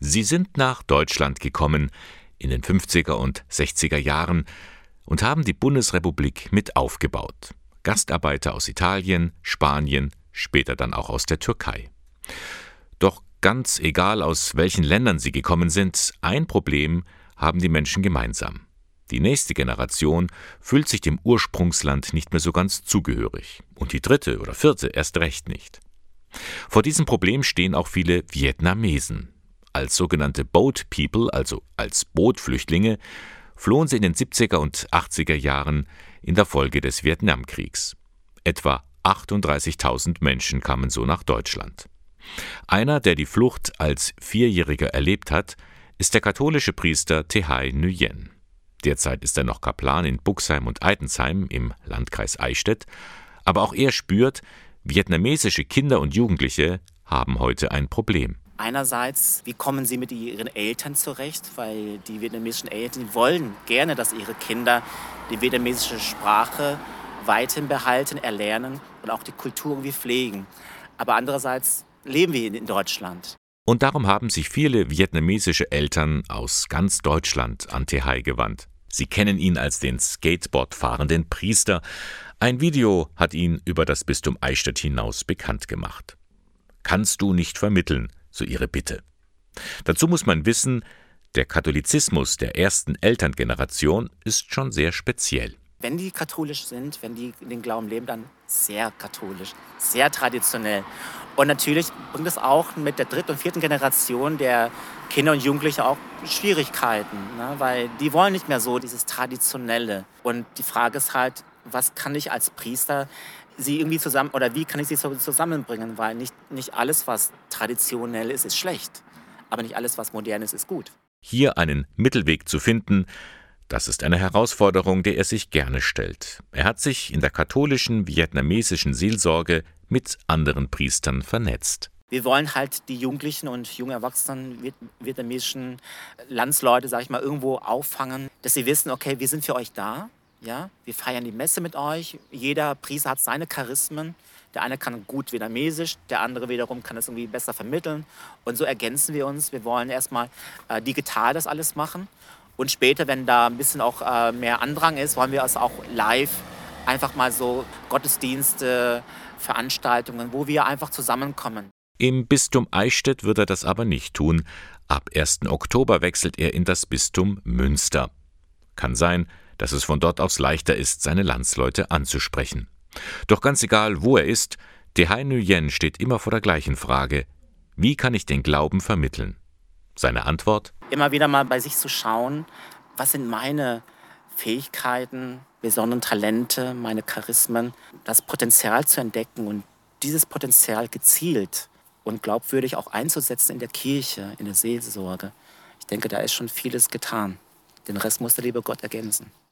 Sie sind nach Deutschland gekommen in den 50er und 60er Jahren und haben die Bundesrepublik mit aufgebaut. Gastarbeiter aus Italien, Spanien, später dann auch aus der Türkei. Doch ganz egal aus welchen Ländern sie gekommen sind, ein Problem haben die Menschen gemeinsam. Die nächste Generation fühlt sich dem Ursprungsland nicht mehr so ganz zugehörig und die dritte oder vierte erst recht nicht. Vor diesem Problem stehen auch viele Vietnamesen. Als sogenannte Boat People, also als Bootflüchtlinge, flohen sie in den 70er und 80er Jahren in der Folge des Vietnamkriegs. Etwa 38.000 Menschen kamen so nach Deutschland. Einer, der die Flucht als Vierjähriger erlebt hat, ist der katholische Priester Tehai Nguyen. Derzeit ist er noch Kaplan in Buxheim und Eitensheim im Landkreis Eichstätt, aber auch er spürt, vietnamesische Kinder und Jugendliche haben heute ein Problem. Einerseits, wie kommen sie mit ihren Eltern zurecht? Weil die vietnamesischen Eltern wollen gerne, dass ihre Kinder die vietnamesische Sprache weiterhin behalten, erlernen und auch die Kultur irgendwie pflegen. Aber andererseits leben wir in Deutschland. Und darum haben sich viele vietnamesische Eltern aus ganz Deutschland an Tehai gewandt. Sie kennen ihn als den Skateboard fahrenden Priester. Ein Video hat ihn über das Bistum Eichstätt hinaus bekannt gemacht. Kannst du nicht vermitteln, so ihre Bitte. Dazu muss man wissen, der Katholizismus der ersten Elterngeneration ist schon sehr speziell. Wenn die katholisch sind, wenn die den Glauben leben, dann sehr katholisch, sehr traditionell. Und natürlich bringt es auch mit der dritten und vierten Generation der Kinder und Jugendliche auch Schwierigkeiten, ne? weil die wollen nicht mehr so dieses Traditionelle. Und die Frage ist halt, was kann ich als Priester sie irgendwie zusammen oder wie kann ich sie zusammenbringen? Weil nicht, nicht alles, was traditionell ist, ist schlecht. Aber nicht alles, was modern ist, ist gut. Hier einen Mittelweg zu finden, das ist eine Herausforderung, der er sich gerne stellt. Er hat sich in der katholischen vietnamesischen Seelsorge mit anderen Priestern vernetzt. Wir wollen halt die Jugendlichen und jungen Erwachsenen vietnamesischen Landsleute, sag ich mal, irgendwo auffangen, dass sie wissen, okay, wir sind für euch da. Ja, wir feiern die Messe mit euch. Jeder Priester hat seine Charismen. Der eine kann gut Vietnamesisch, der andere wiederum kann es irgendwie besser vermitteln. Und so ergänzen wir uns. Wir wollen erstmal äh, digital das alles machen. Und später, wenn da ein bisschen auch äh, mehr Andrang ist, wollen wir es auch live einfach mal so Gottesdienste, Veranstaltungen, wo wir einfach zusammenkommen. Im Bistum Eichstätt wird er das aber nicht tun. Ab 1. Oktober wechselt er in das Bistum Münster. Kann sein, dass es von dort aus leichter ist, seine Landsleute anzusprechen. Doch ganz egal, wo er ist, Tehai Nguyen steht immer vor der gleichen Frage. Wie kann ich den Glauben vermitteln? Seine Antwort? Immer wieder mal bei sich zu schauen, was sind meine Fähigkeiten, besonderen Talente, meine Charismen, das Potenzial zu entdecken und dieses Potenzial gezielt und glaubwürdig auch einzusetzen in der Kirche, in der Seelsorge. Ich denke, da ist schon vieles getan. Den Rest muss der liebe Gott ergänzen.